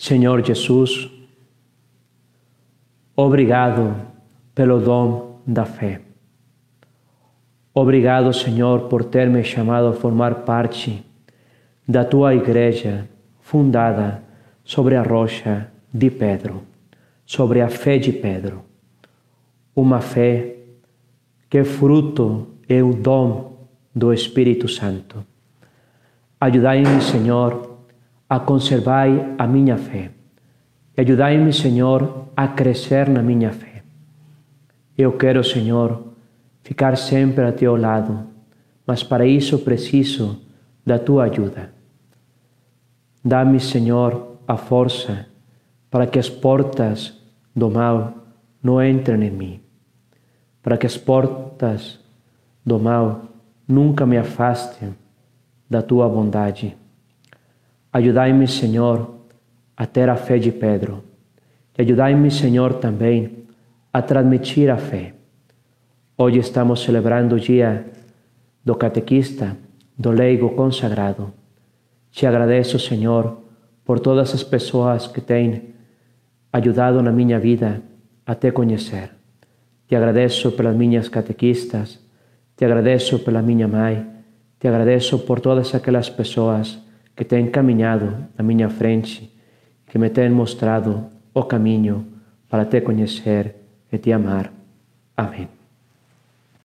Senhor Jesus, obrigado pelo dom da fé. Obrigado, Senhor, por ter me chamado a formar parte da tua igreja fundada sobre a rocha de Pedro, sobre a fé de Pedro. Uma fé que fruto é o dom do Espírito Santo. Ajudai-me, Senhor, a conservar a minha fé. Ajudai-me, Senhor, a crescer na minha fé. Eu quero, Senhor, ficar sempre a teu lado, mas para isso preciso da tua ajuda. Dá-me, Senhor, a força para que as portas do mal não entrem em mim, para que as portas do mal nunca me afastem da tua bondade. Ajudai-me, Senhor, a ter a fé de Pedro. E ajudai-me, Senhor, também a transmitir a fé. Hoje estamos celebrando o dia do catequista, do leigo consagrado. Te agradeço, Senhor, por todas as pessoas que têm ajudado na minha vida a te conhecer. Te agradeço pelas minhas catequistas, te agradeço pela minha mãe, te agradeço por todas aquelas pessoas que têm caminhado à minha frente, que me têm mostrado o caminho para te conhecer e te amar. Amém.